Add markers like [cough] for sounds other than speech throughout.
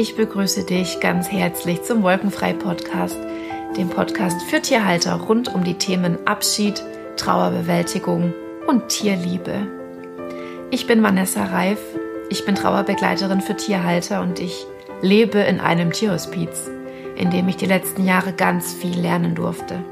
Ich begrüße dich ganz herzlich zum Wolkenfrei Podcast, dem Podcast für Tierhalter rund um die Themen Abschied, Trauerbewältigung und Tierliebe. Ich bin Vanessa Reif, ich bin Trauerbegleiterin für Tierhalter und ich lebe in einem Tierhospiz, in dem ich die letzten Jahre ganz viel lernen durfte.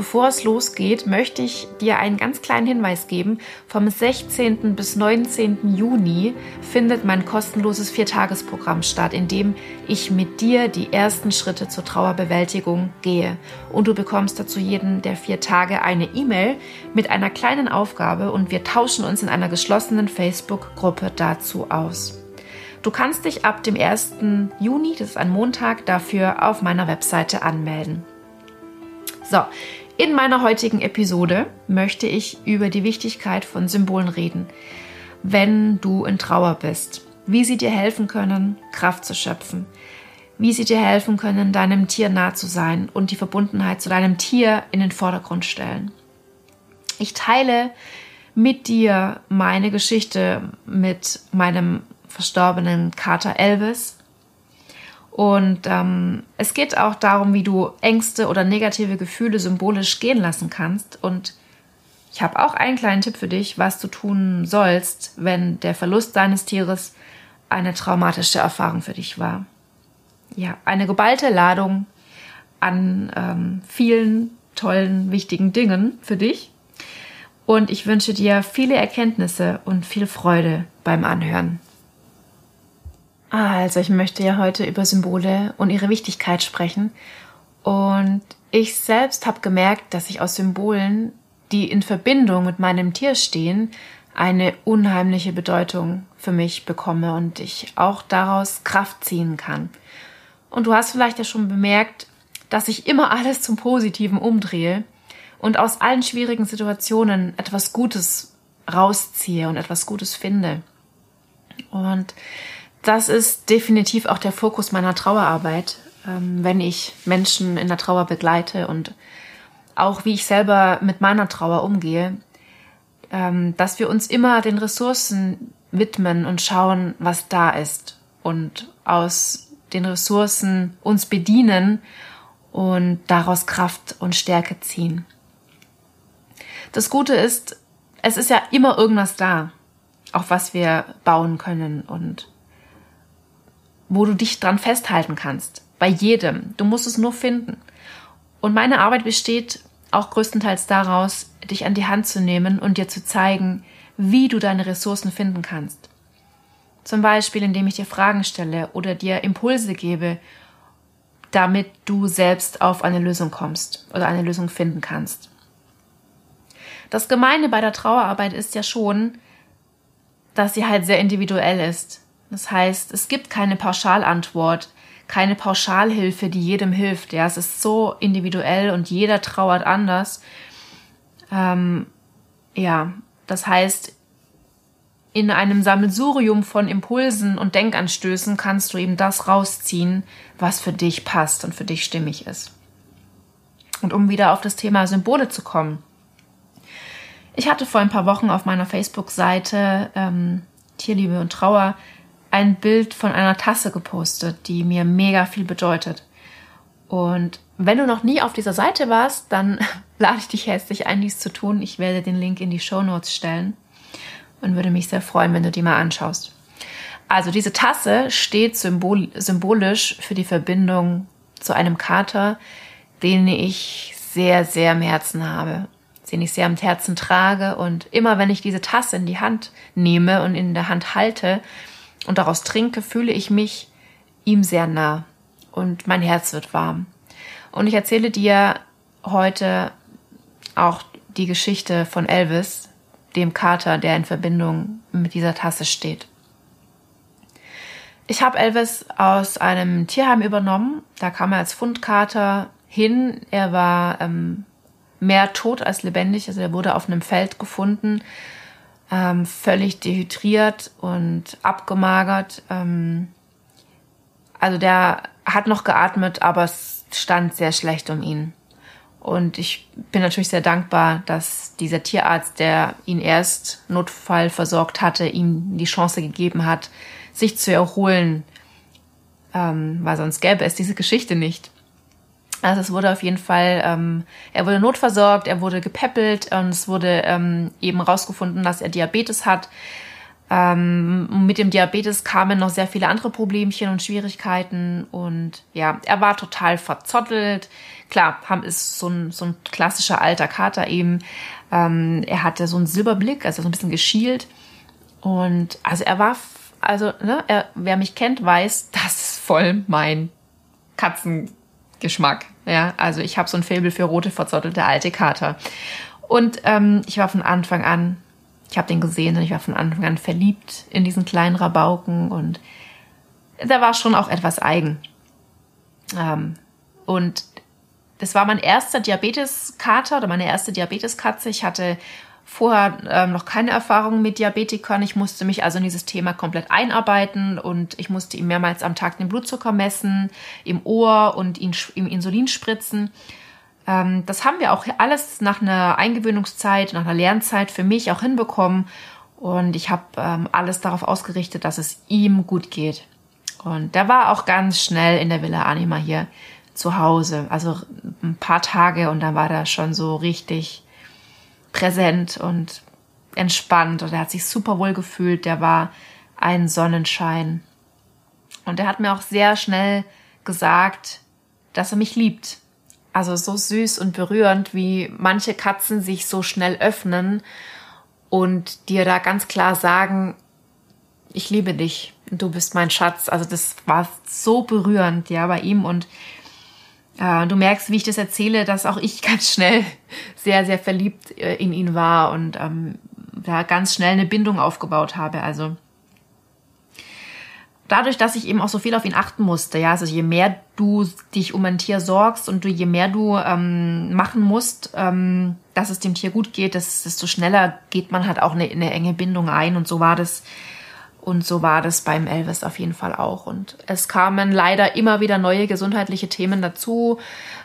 Bevor es losgeht, möchte ich dir einen ganz kleinen Hinweis geben. Vom 16. bis 19. Juni findet mein kostenloses Viertagesprogramm statt, in dem ich mit dir die ersten Schritte zur Trauerbewältigung gehe. Und du bekommst dazu jeden der vier Tage eine E-Mail mit einer kleinen Aufgabe und wir tauschen uns in einer geschlossenen Facebook-Gruppe dazu aus. Du kannst dich ab dem 1. Juni, das ist ein Montag, dafür auf meiner Webseite anmelden. So, in meiner heutigen Episode möchte ich über die Wichtigkeit von Symbolen reden, wenn du in Trauer bist, wie sie dir helfen können, Kraft zu schöpfen, wie sie dir helfen können, deinem Tier nah zu sein und die Verbundenheit zu deinem Tier in den Vordergrund stellen. Ich teile mit dir meine Geschichte mit meinem verstorbenen Kater Elvis, und ähm, es geht auch darum, wie du Ängste oder negative Gefühle symbolisch gehen lassen kannst. Und ich habe auch einen kleinen Tipp für dich, was du tun sollst, wenn der Verlust deines Tieres eine traumatische Erfahrung für dich war. Ja, eine geballte Ladung an ähm, vielen tollen, wichtigen Dingen für dich. Und ich wünsche dir viele Erkenntnisse und viel Freude beim Anhören. Also, ich möchte ja heute über Symbole und ihre Wichtigkeit sprechen. Und ich selbst habe gemerkt, dass ich aus Symbolen, die in Verbindung mit meinem Tier stehen, eine unheimliche Bedeutung für mich bekomme und ich auch daraus Kraft ziehen kann. Und du hast vielleicht ja schon bemerkt, dass ich immer alles zum Positiven umdrehe und aus allen schwierigen Situationen etwas Gutes rausziehe und etwas Gutes finde. Und das ist definitiv auch der Fokus meiner Trauerarbeit, ähm, wenn ich Menschen in der Trauer begleite und auch wie ich selber mit meiner Trauer umgehe, ähm, dass wir uns immer den Ressourcen widmen und schauen, was da ist und aus den Ressourcen uns bedienen und daraus Kraft und Stärke ziehen. Das Gute ist, es ist ja immer irgendwas da, auf was wir bauen können und wo du dich dran festhalten kannst. Bei jedem. Du musst es nur finden. Und meine Arbeit besteht auch größtenteils daraus, dich an die Hand zu nehmen und dir zu zeigen, wie du deine Ressourcen finden kannst. Zum Beispiel, indem ich dir Fragen stelle oder dir Impulse gebe, damit du selbst auf eine Lösung kommst oder eine Lösung finden kannst. Das Gemeine bei der Trauerarbeit ist ja schon, dass sie halt sehr individuell ist. Das heißt, es gibt keine Pauschalantwort, keine Pauschalhilfe, die jedem hilft. Ja, es ist so individuell und jeder trauert anders. Ähm, ja, das heißt, in einem Sammelsurium von Impulsen und Denkanstößen kannst du eben das rausziehen, was für dich passt und für dich stimmig ist. Und um wieder auf das Thema Symbole zu kommen. Ich hatte vor ein paar Wochen auf meiner Facebook-Seite ähm, Tierliebe und Trauer ein Bild von einer Tasse gepostet, die mir mega viel bedeutet. Und wenn du noch nie auf dieser Seite warst, dann [laughs] lade ich dich herzlich ein, dies zu tun. Ich werde den Link in die Show Notes stellen und würde mich sehr freuen, wenn du die mal anschaust. Also diese Tasse steht symbol symbolisch für die Verbindung zu einem Kater, den ich sehr, sehr am Herzen habe, den ich sehr am Herzen trage. Und immer wenn ich diese Tasse in die Hand nehme und in der Hand halte, und daraus trinke, fühle ich mich ihm sehr nah und mein Herz wird warm. Und ich erzähle dir heute auch die Geschichte von Elvis, dem Kater, der in Verbindung mit dieser Tasse steht. Ich habe Elvis aus einem Tierheim übernommen. Da kam er als Fundkater hin. Er war ähm, mehr tot als lebendig. Also er wurde auf einem Feld gefunden ähm, völlig dehydriert und abgemagert. Ähm, also der hat noch geatmet, aber es stand sehr schlecht um ihn. Und ich bin natürlich sehr dankbar, dass dieser Tierarzt, der ihn erst Notfall versorgt hatte, ihm die Chance gegeben hat, sich zu erholen, ähm, weil sonst gäbe es diese Geschichte nicht. Also es wurde auf jeden Fall, ähm, er wurde notversorgt, er wurde gepäppelt und es wurde ähm, eben rausgefunden, dass er Diabetes hat. Ähm, mit dem Diabetes kamen noch sehr viele andere Problemchen und Schwierigkeiten und ja, er war total verzottelt. Klar, haben ist so ein, so ein klassischer alter Kater eben. Ähm, er hatte so einen Silberblick, also so ein bisschen geschielt und also er war, also ne, er, wer mich kennt, weiß, [laughs] das ist voll mein Katzengeschmack. Ja, also ich habe so ein Faible für rote verzottelte alte Kater und ähm, ich war von Anfang an ich habe den gesehen und ich war von Anfang an verliebt in diesen kleinen Rabauken und der war schon auch etwas eigen. Ähm, und das war mein erster Diabeteskater oder meine erste Diabeteskatze. Ich hatte vorher ähm, noch keine Erfahrung mit Diabetikern. Ich musste mich also in dieses Thema komplett einarbeiten und ich musste ihm mehrmals am Tag den Blutzucker messen, im Ohr und ihn, ihm Insulin spritzen. Ähm, das haben wir auch alles nach einer Eingewöhnungszeit, nach einer Lernzeit für mich auch hinbekommen. Und ich habe ähm, alles darauf ausgerichtet, dass es ihm gut geht. Und der war auch ganz schnell in der Villa Anima hier zu Hause. Also ein paar Tage und dann war er schon so richtig präsent und entspannt und er hat sich super wohl gefühlt. Der war ein Sonnenschein. Und er hat mir auch sehr schnell gesagt, dass er mich liebt also so süß und berührend, wie manche Katzen sich so schnell öffnen und dir da ganz klar sagen, ich liebe dich, du bist mein Schatz. Also das war so berührend, ja, bei ihm und du merkst, wie ich das erzähle, dass auch ich [laughs] ganz schnell sehr, sehr verliebt äh, in ihn war und ähm, da ganz schnell eine Bindung aufgebaut habe. Also dadurch, dass ich eben auch so viel auf ihn achten musste, ja, also je mehr du dich um ein Tier sorgst und du, je mehr du ähm, machen musst, ähm, dass es dem Tier gut geht, desto schneller geht man halt auch eine, eine enge Bindung ein und so war das und so war das beim Elvis auf jeden Fall auch. Und es kamen leider immer wieder neue gesundheitliche Themen dazu.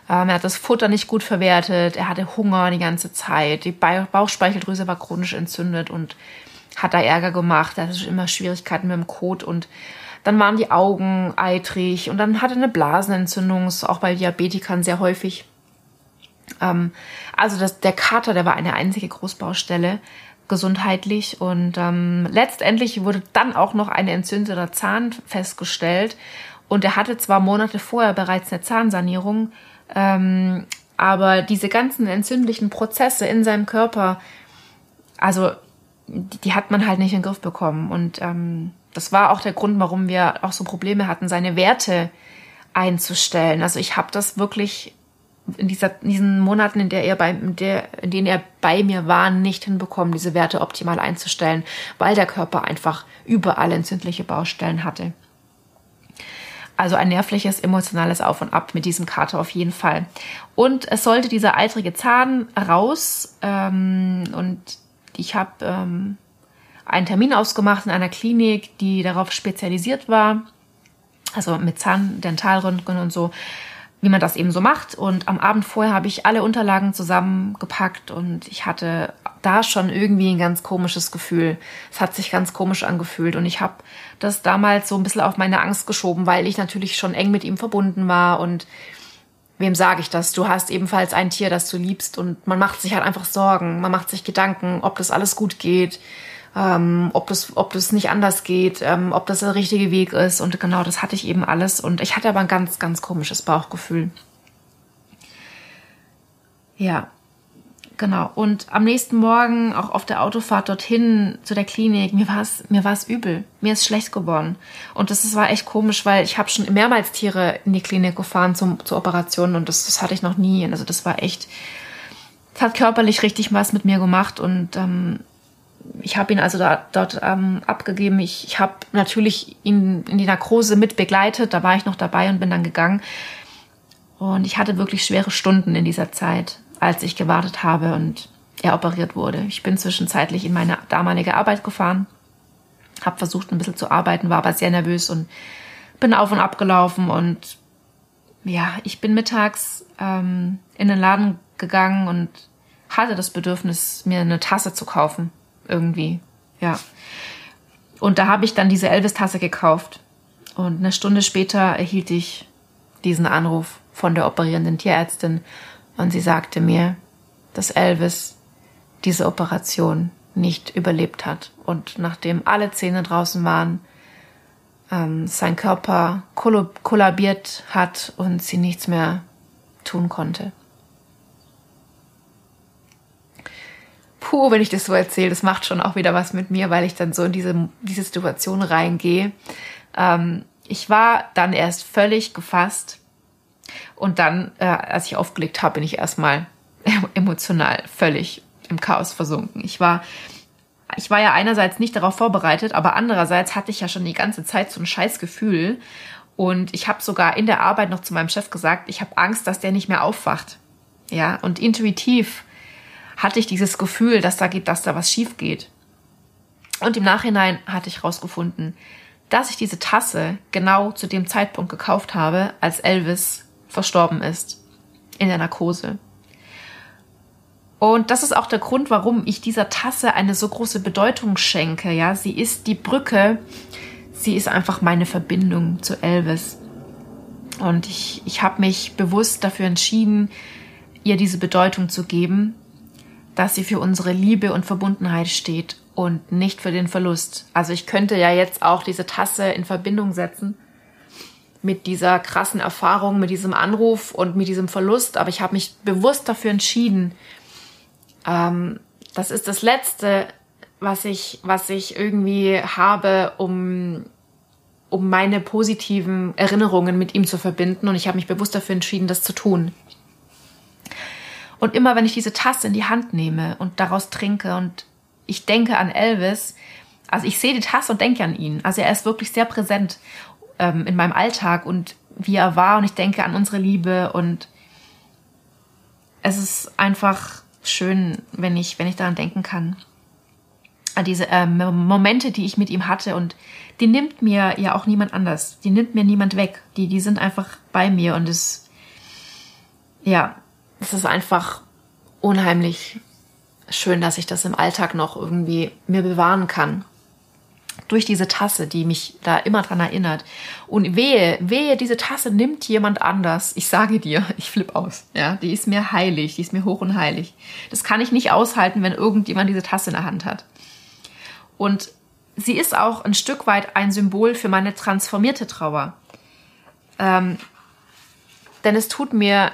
Ähm, er hat das Futter nicht gut verwertet, er hatte Hunger die ganze Zeit, die Bauchspeicheldrüse war chronisch entzündet und hat da Ärger gemacht, er hatte immer Schwierigkeiten mit dem Kot. Und dann waren die Augen eitrig. Und dann hatte eine Blasenentzündung, ist auch bei Diabetikern sehr häufig. Ähm, also das, der Kater, der war eine einzige Großbaustelle gesundheitlich und ähm, letztendlich wurde dann auch noch eine entzündete Zahn festgestellt und er hatte zwar Monate vorher bereits eine Zahnsanierung, ähm, aber diese ganzen entzündlichen Prozesse in seinem Körper, also die, die hat man halt nicht in den Griff bekommen und ähm, das war auch der Grund, warum wir auch so Probleme hatten, seine Werte einzustellen. Also ich habe das wirklich in, dieser, in diesen Monaten, in, der er bei, in, der, in denen er bei mir war, nicht hinbekommen, diese Werte optimal einzustellen, weil der Körper einfach überall entzündliche Baustellen hatte. Also ein nervliches, emotionales Auf und Ab mit diesem Kater auf jeden Fall. Und es sollte dieser eitrige Zahn raus. Ähm, und ich habe ähm, einen Termin ausgemacht in einer Klinik, die darauf spezialisiert war, also mit Zahndentalröntgen und so, wie man das eben so macht. Und am Abend vorher habe ich alle Unterlagen zusammengepackt und ich hatte da schon irgendwie ein ganz komisches Gefühl. Es hat sich ganz komisch angefühlt und ich habe das damals so ein bisschen auf meine Angst geschoben, weil ich natürlich schon eng mit ihm verbunden war und wem sage ich das? Du hast ebenfalls ein Tier, das du liebst und man macht sich halt einfach Sorgen, man macht sich Gedanken, ob das alles gut geht ähm, ob, das, ob das nicht anders geht, ähm, ob das der richtige Weg ist. Und genau das hatte ich eben alles. Und ich hatte aber ein ganz, ganz komisches Bauchgefühl. Ja, genau. Und am nächsten Morgen, auch auf der Autofahrt dorthin zu der Klinik, mir war es mir war's übel. Mir ist schlecht geworden. Und das, das war echt komisch, weil ich habe schon mehrmals Tiere in die Klinik gefahren zum, zur Operation und das, das hatte ich noch nie. Also das war echt, es hat körperlich richtig was mit mir gemacht und ähm, ich habe ihn also da, dort ähm, abgegeben. Ich, ich habe natürlich ihn in die Narkose mit begleitet. Da war ich noch dabei und bin dann gegangen. Und ich hatte wirklich schwere Stunden in dieser Zeit, als ich gewartet habe und er operiert wurde. Ich bin zwischenzeitlich in meine damalige Arbeit gefahren, habe versucht ein bisschen zu arbeiten, war aber sehr nervös und bin auf und ab gelaufen. Und ja, ich bin mittags ähm, in den Laden gegangen und hatte das Bedürfnis, mir eine Tasse zu kaufen irgendwie. Ja. Und da habe ich dann diese Elvis-Tasse gekauft. Und eine Stunde später erhielt ich diesen Anruf von der operierenden Tierärztin und sie sagte mir, dass Elvis diese Operation nicht überlebt hat. Und nachdem alle Zähne draußen waren, ähm, sein Körper kollabiert hat und sie nichts mehr tun konnte. Puh, wenn ich das so erzähle, das macht schon auch wieder was mit mir, weil ich dann so in diese, diese Situation reingehe. Ähm, ich war dann erst völlig gefasst und dann, äh, als ich aufgelegt habe, bin ich erstmal [laughs] emotional völlig im Chaos versunken. Ich war, ich war ja einerseits nicht darauf vorbereitet, aber andererseits hatte ich ja schon die ganze Zeit so ein scheiß Gefühl. Und ich habe sogar in der Arbeit noch zu meinem Chef gesagt, ich habe Angst, dass der nicht mehr aufwacht. Ja, und intuitiv hatte ich dieses Gefühl, dass da geht, dass da was schief geht. Und im Nachhinein hatte ich herausgefunden, dass ich diese Tasse genau zu dem Zeitpunkt gekauft habe, als Elvis verstorben ist in der Narkose. Und das ist auch der Grund, warum ich dieser Tasse eine so große Bedeutung schenke. Ja, sie ist die Brücke, sie ist einfach meine Verbindung zu Elvis. Und ich, ich habe mich bewusst dafür entschieden, ihr diese Bedeutung zu geben, dass sie für unsere Liebe und Verbundenheit steht und nicht für den Verlust. Also ich könnte ja jetzt auch diese Tasse in Verbindung setzen mit dieser krassen Erfahrung, mit diesem Anruf und mit diesem Verlust, aber ich habe mich bewusst dafür entschieden, ähm, das ist das Letzte, was ich, was ich irgendwie habe, um, um meine positiven Erinnerungen mit ihm zu verbinden. Und ich habe mich bewusst dafür entschieden, das zu tun. Und immer wenn ich diese Tasse in die Hand nehme und daraus trinke und ich denke an Elvis, also ich sehe die Tasse und denke an ihn. Also er ist wirklich sehr präsent ähm, in meinem Alltag und wie er war und ich denke an unsere Liebe und es ist einfach schön, wenn ich, wenn ich daran denken kann. An diese ähm, Momente, die ich mit ihm hatte und die nimmt mir ja auch niemand anders. Die nimmt mir niemand weg. Die, die sind einfach bei mir und es, ja, es ist einfach unheimlich schön, dass ich das im Alltag noch irgendwie mir bewahren kann durch diese Tasse, die mich da immer dran erinnert. Und wehe, wehe, diese Tasse nimmt jemand anders. Ich sage dir, [laughs] ich flipp aus. Ja, die ist mir heilig, die ist mir hoch und heilig. Das kann ich nicht aushalten, wenn irgendjemand diese Tasse in der Hand hat. Und sie ist auch ein Stück weit ein Symbol für meine transformierte Trauer. Ähm, denn es tut mir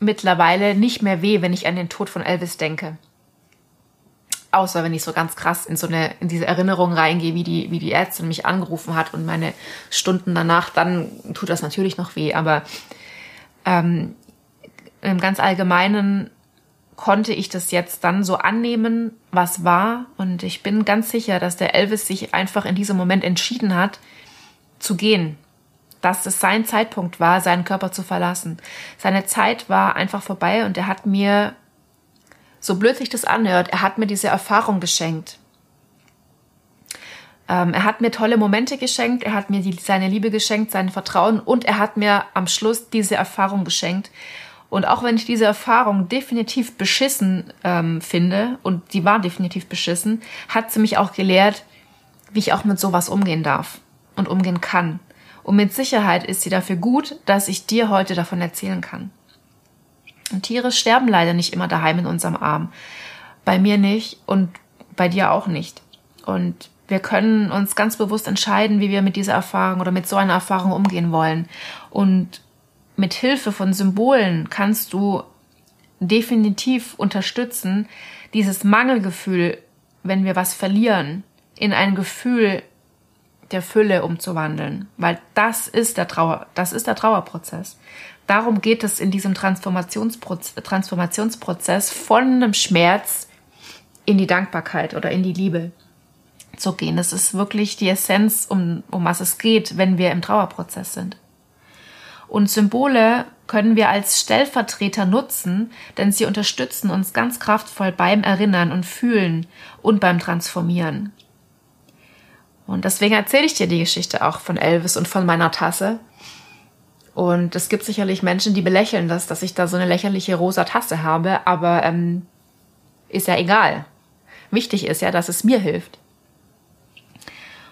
mittlerweile nicht mehr weh, wenn ich an den Tod von Elvis denke. Außer wenn ich so ganz krass in so eine, in diese Erinnerung reingehe, wie die, wie die Ärztin mich angerufen hat und meine Stunden danach, dann tut das natürlich noch weh. Aber ähm, im ganz Allgemeinen konnte ich das jetzt dann so annehmen, was war. Und ich bin ganz sicher, dass der Elvis sich einfach in diesem Moment entschieden hat, zu gehen. Dass es sein Zeitpunkt war, seinen Körper zu verlassen. Seine Zeit war einfach vorbei und er hat mir so blöd sich das anhört, er hat mir diese Erfahrung geschenkt. Ähm, er hat mir tolle Momente geschenkt, er hat mir die, seine Liebe geschenkt, sein Vertrauen und er hat mir am Schluss diese Erfahrung geschenkt. Und auch wenn ich diese Erfahrung definitiv beschissen ähm, finde, und die war definitiv beschissen, hat sie mich auch gelehrt, wie ich auch mit sowas umgehen darf und umgehen kann. Und mit Sicherheit ist sie dafür gut, dass ich dir heute davon erzählen kann. Und Tiere sterben leider nicht immer daheim in unserem Arm. Bei mir nicht und bei dir auch nicht. Und wir können uns ganz bewusst entscheiden, wie wir mit dieser Erfahrung oder mit so einer Erfahrung umgehen wollen. Und mit Hilfe von Symbolen kannst du definitiv unterstützen, dieses Mangelgefühl, wenn wir was verlieren, in ein Gefühl der Fülle umzuwandeln, weil das ist der Trauer, das ist der Trauerprozess darum geht es in diesem Transformationsproz Transformationsprozess von einem Schmerz in die Dankbarkeit oder in die Liebe zu gehen. Das ist wirklich die Essenz, um, um was es geht, wenn wir im Trauerprozess sind. Und Symbole können wir als Stellvertreter nutzen, denn sie unterstützen uns ganz kraftvoll beim Erinnern und Fühlen und beim Transformieren. Und deswegen erzähle ich dir die Geschichte auch von Elvis und von meiner Tasse, und es gibt sicherlich Menschen, die belächeln das, dass ich da so eine lächerliche rosa Tasse habe, aber ähm, ist ja egal. Wichtig ist ja, dass es mir hilft.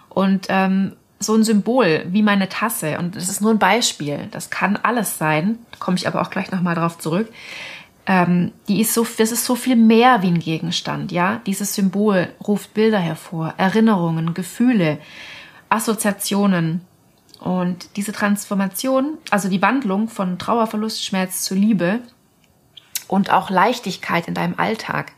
Und ähm, so ein Symbol wie meine Tasse, und das ist nur ein Beispiel, das kann alles sein, da komme ich aber auch gleich nochmal drauf zurück, ähm, die ist so, das ist so viel mehr wie ein Gegenstand, ja. Dieses Symbol ruft Bilder hervor, Erinnerungen, Gefühle, Assoziationen. Und diese Transformation, also die Wandlung von Trauer, Verlust, Schmerz zu Liebe und auch Leichtigkeit in deinem Alltag.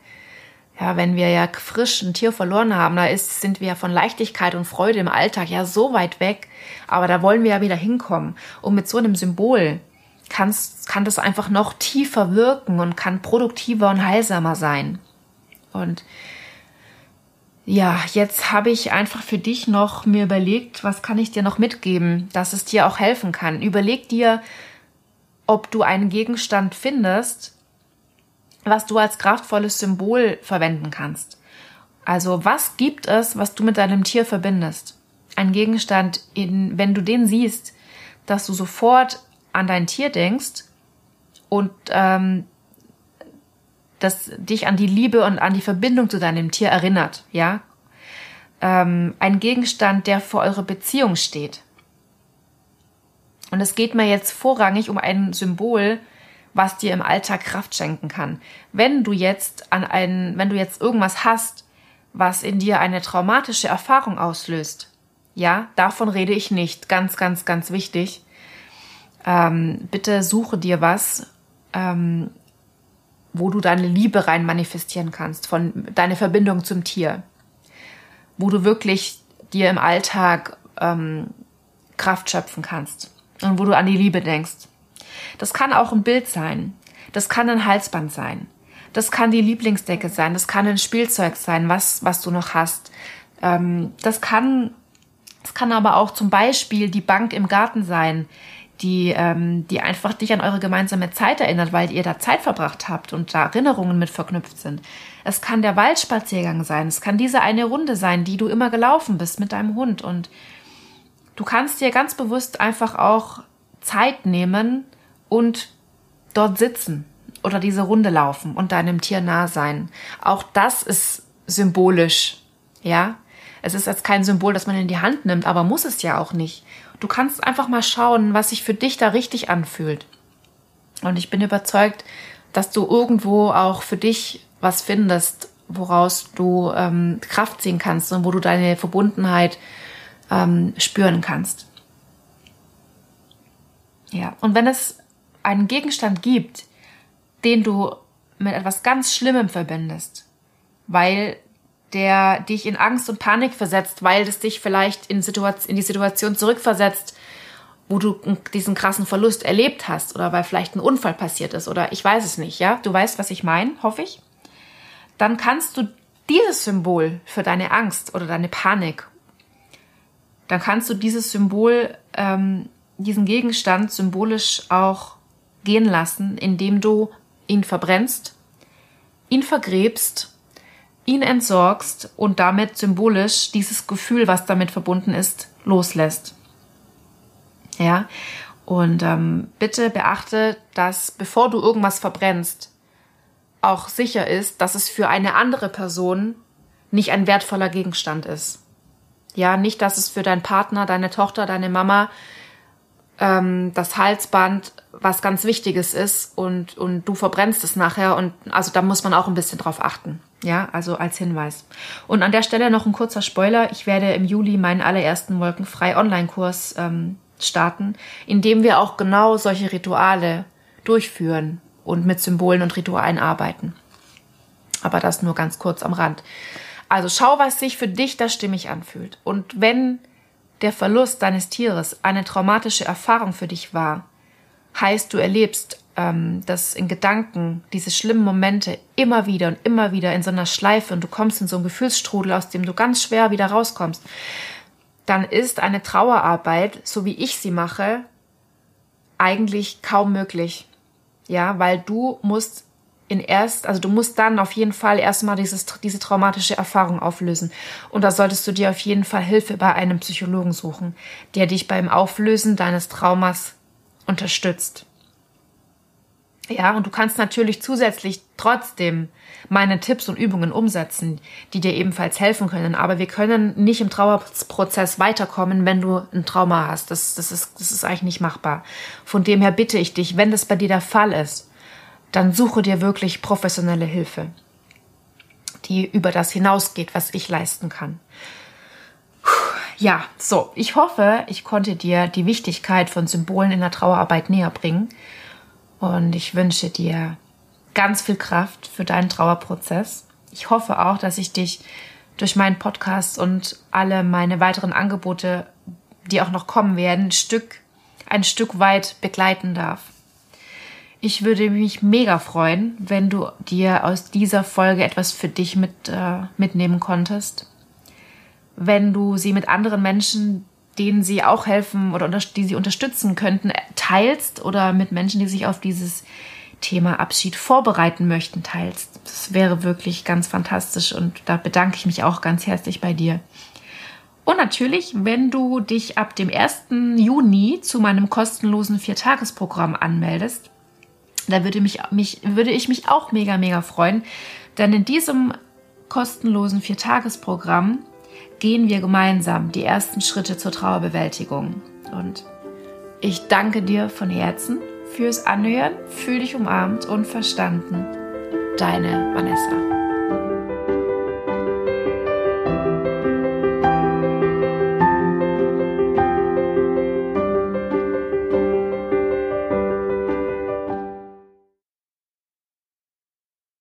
Ja, wenn wir ja frisch ein Tier verloren haben, da ist, sind wir von Leichtigkeit und Freude im Alltag ja so weit weg. Aber da wollen wir ja wieder hinkommen. Und mit so einem Symbol kann's, kann das einfach noch tiefer wirken und kann produktiver und heilsamer sein. Und ja, jetzt habe ich einfach für dich noch mir überlegt, was kann ich dir noch mitgeben, dass es dir auch helfen kann. Überleg dir, ob du einen Gegenstand findest, was du als kraftvolles Symbol verwenden kannst. Also was gibt es, was du mit deinem Tier verbindest? Ein Gegenstand, in, wenn du den siehst, dass du sofort an dein Tier denkst und ähm, das dich an die Liebe und an die Verbindung zu deinem Tier erinnert, ja. Ähm, ein Gegenstand, der für eure Beziehung steht. Und es geht mir jetzt vorrangig um ein Symbol, was dir im Alltag Kraft schenken kann. Wenn du jetzt an einen, wenn du jetzt irgendwas hast, was in dir eine traumatische Erfahrung auslöst, ja, davon rede ich nicht. Ganz, ganz, ganz wichtig ähm, bitte suche dir was, ähm, wo du deine Liebe rein manifestieren kannst, von deine Verbindung zum Tier, wo du wirklich dir im Alltag ähm, Kraft schöpfen kannst und wo du an die Liebe denkst. Das kann auch ein Bild sein, das kann ein Halsband sein, das kann die Lieblingsdecke sein, das kann ein Spielzeug sein, was was du noch hast. Ähm, das kann, das kann aber auch zum Beispiel die Bank im Garten sein, die, ähm, die einfach dich an eure gemeinsame Zeit erinnert, weil ihr da Zeit verbracht habt und da Erinnerungen mit verknüpft sind. Es kann der Waldspaziergang sein, es kann diese eine Runde sein, die du immer gelaufen bist mit deinem Hund und du kannst dir ganz bewusst einfach auch Zeit nehmen und dort sitzen oder diese Runde laufen und deinem Tier nah sein. Auch das ist symbolisch, ja. Es ist jetzt kein Symbol, das man in die Hand nimmt, aber muss es ja auch nicht. Du kannst einfach mal schauen, was sich für dich da richtig anfühlt. Und ich bin überzeugt, dass du irgendwo auch für dich was findest, woraus du ähm, Kraft ziehen kannst und wo du deine Verbundenheit ähm, spüren kannst. Ja, und wenn es einen Gegenstand gibt, den du mit etwas ganz Schlimmem verbindest, weil der dich in Angst und Panik versetzt, weil es dich vielleicht in, in die Situation zurückversetzt, wo du diesen krassen Verlust erlebt hast oder weil vielleicht ein Unfall passiert ist oder ich weiß es nicht, ja? Du weißt, was ich meine, hoffe ich. Dann kannst du dieses Symbol für deine Angst oder deine Panik, dann kannst du dieses Symbol, ähm, diesen Gegenstand symbolisch auch gehen lassen, indem du ihn verbrennst, ihn vergräbst ihn entsorgst und damit symbolisch dieses Gefühl, was damit verbunden ist, loslässt. Ja, und ähm, bitte beachte, dass bevor du irgendwas verbrennst, auch sicher ist, dass es für eine andere Person nicht ein wertvoller Gegenstand ist. Ja, nicht, dass es für deinen Partner, deine Tochter, deine Mama ähm, das Halsband was ganz Wichtiges ist und, und du verbrennst es nachher und also da muss man auch ein bisschen drauf achten. Ja, also als Hinweis. Und an der Stelle noch ein kurzer Spoiler. Ich werde im Juli meinen allerersten Wolkenfrei Online-Kurs ähm, starten, in dem wir auch genau solche Rituale durchführen und mit Symbolen und Ritualen arbeiten. Aber das nur ganz kurz am Rand. Also schau, was sich für dich da stimmig anfühlt. Und wenn der Verlust deines Tieres eine traumatische Erfahrung für dich war, heißt du erlebst ähm, dass in Gedanken diese schlimmen Momente immer wieder und immer wieder in so einer Schleife und du kommst in so einen Gefühlsstrudel, aus dem du ganz schwer wieder rauskommst, dann ist eine Trauerarbeit, so wie ich sie mache, eigentlich kaum möglich. Ja, weil du musst in erst, also du musst dann auf jeden Fall erstmal dieses, diese traumatische Erfahrung auflösen. Und da solltest du dir auf jeden Fall Hilfe bei einem Psychologen suchen, der dich beim Auflösen deines Traumas unterstützt. Ja, und du kannst natürlich zusätzlich trotzdem meine Tipps und Übungen umsetzen, die dir ebenfalls helfen können. Aber wir können nicht im Trauerprozess weiterkommen, wenn du ein Trauma hast. Das, das, ist, das ist eigentlich nicht machbar. Von dem her bitte ich dich, wenn das bei dir der Fall ist, dann suche dir wirklich professionelle Hilfe, die über das hinausgeht, was ich leisten kann. Ja, so, ich hoffe, ich konnte dir die Wichtigkeit von Symbolen in der Trauerarbeit näher bringen. Und ich wünsche dir ganz viel Kraft für deinen Trauerprozess. Ich hoffe auch, dass ich dich durch meinen Podcast und alle meine weiteren Angebote, die auch noch kommen werden, ein Stück, ein Stück weit begleiten darf. Ich würde mich mega freuen, wenn du dir aus dieser Folge etwas für dich mit, äh, mitnehmen konntest. Wenn du sie mit anderen Menschen, denen sie auch helfen oder die sie unterstützen könnten, teilst oder mit Menschen, die sich auf dieses Thema Abschied vorbereiten möchten, teilst. Das wäre wirklich ganz fantastisch und da bedanke ich mich auch ganz herzlich bei dir. Und natürlich, wenn du dich ab dem 1. Juni zu meinem kostenlosen Viertagesprogramm anmeldest, da würde, mich, mich, würde ich mich auch mega, mega freuen. Denn in diesem kostenlosen Viertagesprogramm gehen wir gemeinsam die ersten Schritte zur Trauerbewältigung. Und ich danke dir von Herzen fürs Anhören. Fühl dich umarmt und verstanden. Deine Vanessa.